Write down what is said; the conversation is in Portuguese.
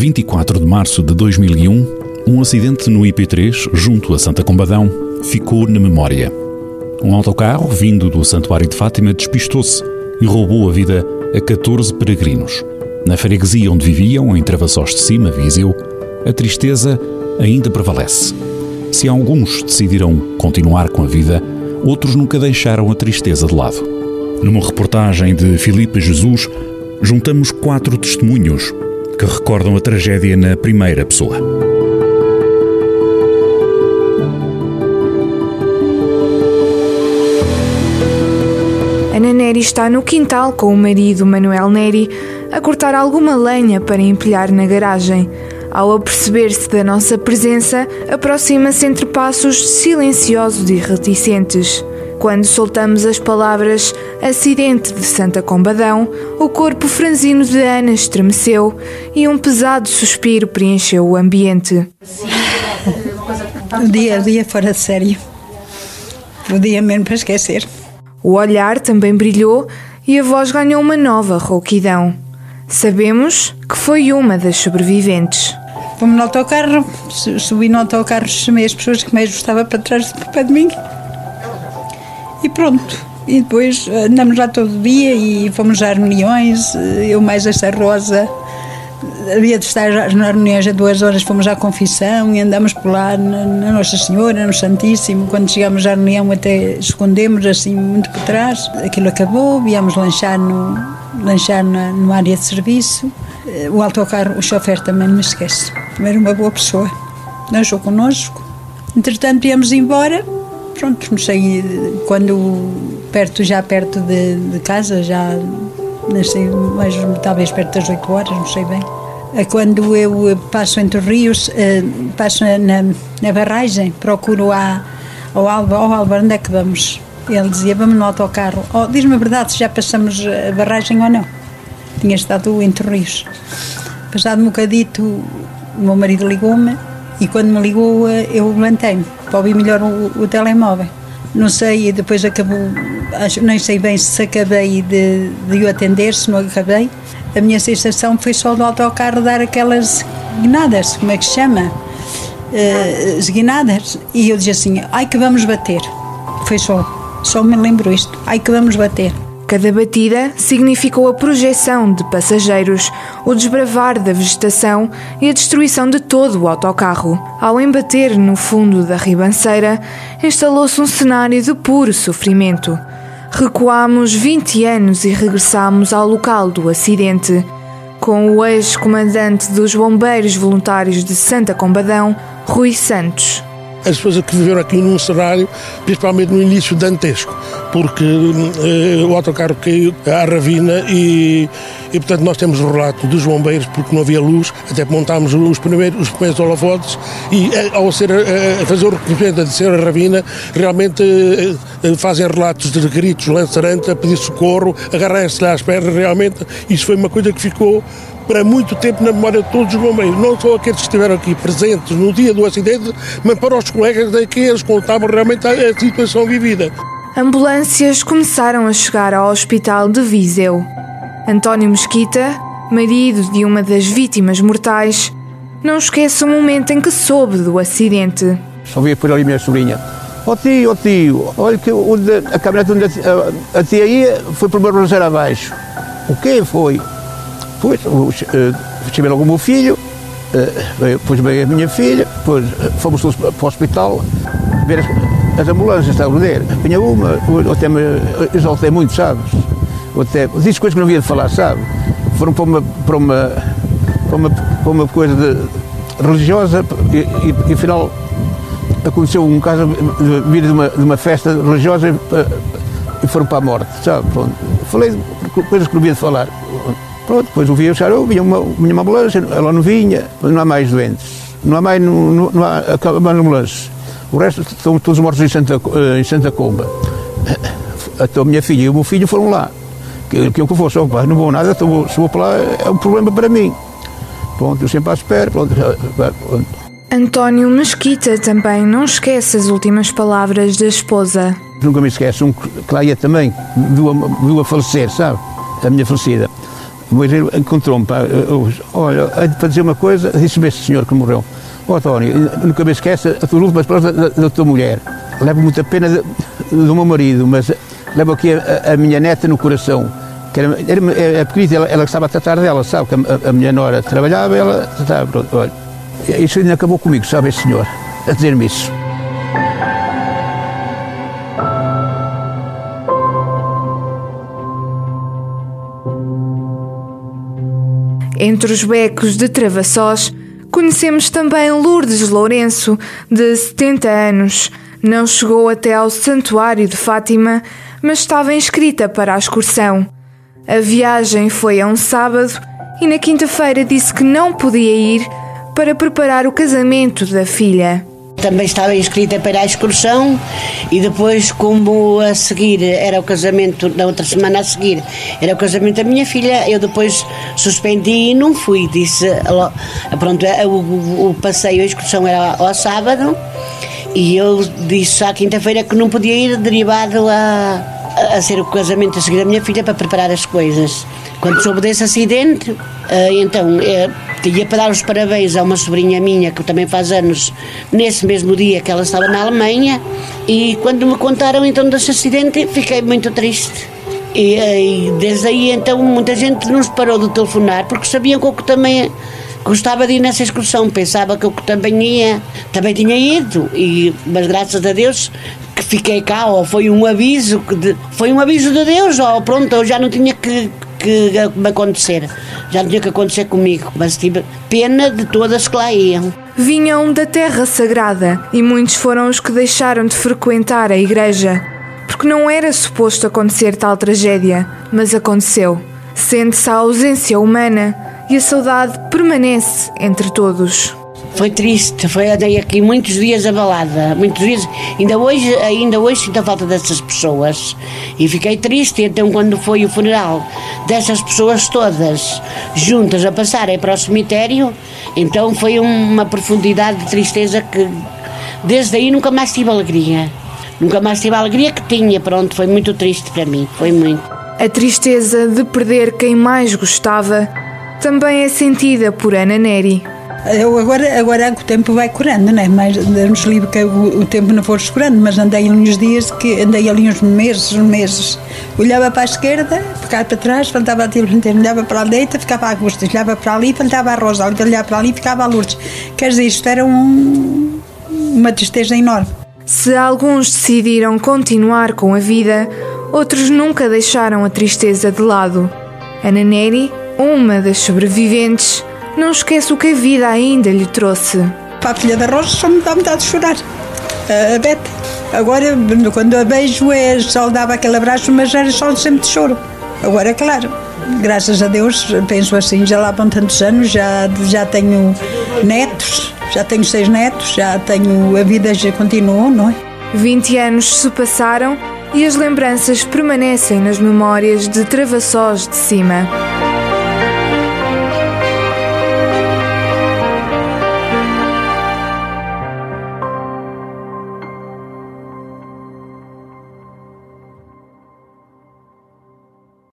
24 de março de 2001, um acidente no IP3, junto a Santa Combadão, ficou na memória. Um autocarro vindo do Santuário de Fátima despistou-se e roubou a vida a 14 peregrinos. Na freguesia onde viviam, em Travassos de Cima, Viseu, a tristeza ainda prevalece. Se alguns decidiram continuar com a vida, outros nunca deixaram a tristeza de lado. Numa reportagem de Filipe Jesus, juntamos quatro testemunhos que recordam a tragédia na primeira pessoa. Ana Neri está no quintal com o marido Manuel Neri a cortar alguma lenha para empilhar na garagem. Ao aperceber-se da nossa presença, aproxima-se entre passos silenciosos e reticentes. Quando soltamos as palavras acidente de Santa Combadão, o corpo franzino de Ana estremeceu e um pesado suspiro preencheu o ambiente. O dia a dia fora de sério. O dia mesmo para esquecer. O olhar também brilhou e a voz ganhou uma nova rouquidão. Sabemos que foi uma das sobreviventes. Fomos no autocarro, subi no autocarro, chamei as pessoas que mais gostava para trás pé de mim. E pronto. E depois andamos lá todo dia e fomos às reuniões, eu mais esta Rosa. Havia de estar nas reuniões a duas horas, fomos à confissão e andamos por lá na, na Nossa Senhora, no Santíssimo. Quando chegamos à reunião até escondemos assim muito por trás. Aquilo acabou, viemos lanchar no, lanchar na, numa área de serviço. O autocarro, o chofer também não me esquece. Era uma boa pessoa. Lanchou connosco. Entretanto, íamos embora. Pronto, sei, quando perto, já perto de, de casa, já não sei, talvez perto das 8 horas, não sei bem. Quando eu passo entre os rios, passo na, na barragem, procuro a, ao Alba, ao Alba, onde é que vamos? Ele dizia, vamos no autocarro. Oh, Diz-me a verdade se já passamos a barragem ou não. Tinha estado entre os rios. Passado um bocadito, o meu marido ligou-me e quando me ligou eu levantei-me para ouvir melhor o, o telemóvel. Não sei, depois acabou, acho, nem sei bem se acabei de, de o atender, se não acabei. A minha sensação foi só do autocarro dar aquelas guinadas, como é que se chama? Uh, guinadas. E eu dizia assim, ai que vamos bater. Foi só, só me lembro isto, ai que vamos bater. Cada batida significou a projeção de passageiros, o desbravar da vegetação e a destruição de todo o autocarro. Ao embater no fundo da ribanceira, instalou-se um cenário de puro sofrimento. Recuámos 20 anos e regressámos ao local do acidente, com o ex-comandante dos Bombeiros Voluntários de Santa Combadão, Rui Santos as pessoas que viveram aqui num cenário, principalmente no início dantesco, porque eh, o autocarro caiu à ravina e, e, portanto, nós temos o relato dos bombeiros, porque não havia luz, até montámos os primeiros, os primeiros holofotes e, eh, ao ser, a, a fazer o reconhecimento de descer a ravina, realmente eh, fazem relatos de gritos lançarantes, a pedir socorro, agarrarem-se às pernas, realmente, isso foi uma coisa que ficou para muito tempo na memória de todos os bombeiros, não só aqueles que estiveram aqui presentes no dia do acidente, mas para os colegas daqui, eles contavam realmente a, a situação vivida. Ambulâncias começaram a chegar ao hospital de Viseu. António Mesquita, marido de uma das vítimas mortais, não esquece o momento em que soube do acidente. Só via por ali minha sobrinha. Ó oh tio, ó oh tio, olha que onde, a caminhonete onde a, a, a tia ia foi para o meu abaixo. O que foi? Depois uh, chamei logo o meu filho, depois veio a minha filha, depois fomos todos para o hospital ver as, as ambulâncias, estavam a ver. Vinha uma, até me exaltei muito, sabes? Até, disse coisas que não havia de falar, sabe? Foram para uma, para uma, para uma, para uma coisa de, religiosa e, e, e afinal aconteceu um caso de vir de uma, de uma festa religiosa e, e foram para a morte, sabe? Pronto. Falei coisas que não havia de falar. Pronto, depois o oh, vinha uma, vinha uma ambulância, ela não vinha, não há mais doentes, não há mais, não, não, não há mais ambulâncias. O resto estão todos mortos em Santa, em Santa Comba. A minha filha e o meu filho foram lá. Que, que eu fosse, oh, não vou nada, então, se vou para lá é um problema para mim. Pronto, eu sempre à espera, pronto. pronto. António Mesquita também não esquece as últimas palavras da esposa. Nunca me esquece, um que lá ia também, viu a, viu a falecer, sabe? A minha falecida Depois ele encontrou-me, eu- olha, para dizer uma coisa, disse-me esse senhor que morreu. Ó António, nunca me esqueça as tuas últimas palavras da, da tua mulher. Levo muita pena de- do meu marido, mas levo aqui a, a minha neta no coração. Que era, era, pequenita, ela, ela estava a tratar dela, sabe? Que a, a minha nora trabalhava, ela tratava, olha. Isso ainda acabou comigo, sabe, esse senhor, a dizer-me isso. Entre os becos de Travassós, conhecemos também Lourdes Lourenço, de 70 anos. Não chegou até ao Santuário de Fátima, mas estava inscrita para a excursão. A viagem foi a um sábado e na quinta-feira disse que não podia ir para preparar o casamento da filha. Também estava inscrita para a excursão e depois, como a seguir era o casamento, na outra semana a seguir, era o casamento da minha filha, eu depois suspendi e não fui. Disse, pronto, o, o- passeio, a excursão era ao sábado e eu disse à quinta-feira que não podia ir derivado a, a- a ser o casamento a seguir da minha filha para preparar as coisas. Quando soube desse acidente, eh, então eh, ia para dar os parabéns a uma sobrinha minha que também faz anos nesse mesmo dia que ela estava na Alemanha e quando me contaram então desse acidente fiquei muito triste. E, eh, e desde aí então muita gente nos parou de telefonar porque sabiam que eu também gostava de ir nessa excursão, pensava que eu também ia, também tinha ido, e, mas graças a Deus que fiquei cá, ou foi um aviso, de- foi um aviso de Deus, ou pronto, eu já não tinha que, que me acontecer, já não tinha que acontecer comigo, mas tive pena de todas que lá iam. Vinham da Terra Sagrada e muitos foram os que deixaram de frequentar a igreja, porque não era suposto acontecer tal tragédia, mas aconteceu. Sente-se a ausência humana e a saudade permanece entre todos. Foi triste, foi andei aqui muitos dias abalada, muitos dias, ainda hoje, ainda hoje sinto a falta dessas pessoas e fiquei triste, então quando foi o funeral dessas pessoas todas juntas a passarem para o cemitério, então foi uma profundidade de tristeza que desde aí nunca mais tive alegria, nunca mais tive a alegria que tinha, pronto, foi muito triste para mim, foi muito. A tristeza de perder quem mais gostava também é sentida por Ana Neri. Eu agora, agora o tempo vai curando, não é? Mas Deus livre que o, o tempo não for curando, mas andei ali uns dias, que andei ali uns meses, uns meses. Olhava para a esquerda, ficava para trás, faltava a inteiro, olhava para a direita, ficava a Augusta, olhava para ali, faltava a Rosa, olhava para ali, ficava a Lourdes. Quer dizer, isto era um, uma tristeza enorme. Se alguns decidiram continuar com a vida, outros nunca deixaram a tristeza de lado. Ana Neri, uma das sobreviventes, não esquece o que a vida ainda lhe trouxe. Para a filha da Rosa só me dá vontade de chorar. A Bete. Agora, quando a beijo, é, só dava aquele abraço, mas era só sempre de choro. Agora, claro, graças a Deus, penso assim, já lá vão tantos anos, já, já tenho netos, já tenho seis netos, já tenho. A vida já continuou, não é? 20 anos se passaram e as lembranças permanecem nas memórias de Travassós de Cima.